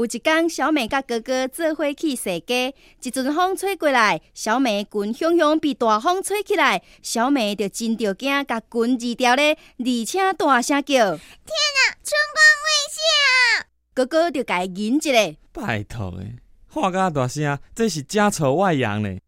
有一天，小美甲哥哥做伙去逛街，一阵风吹过来，小美裙向向被大风吹起来，小美就真着惊，甲裙撕掉咧，而且大声叫：“天啊，春光未谢！”哥哥就甲伊忍一下，拜托诶，话甲大声，这是家丑外扬呢。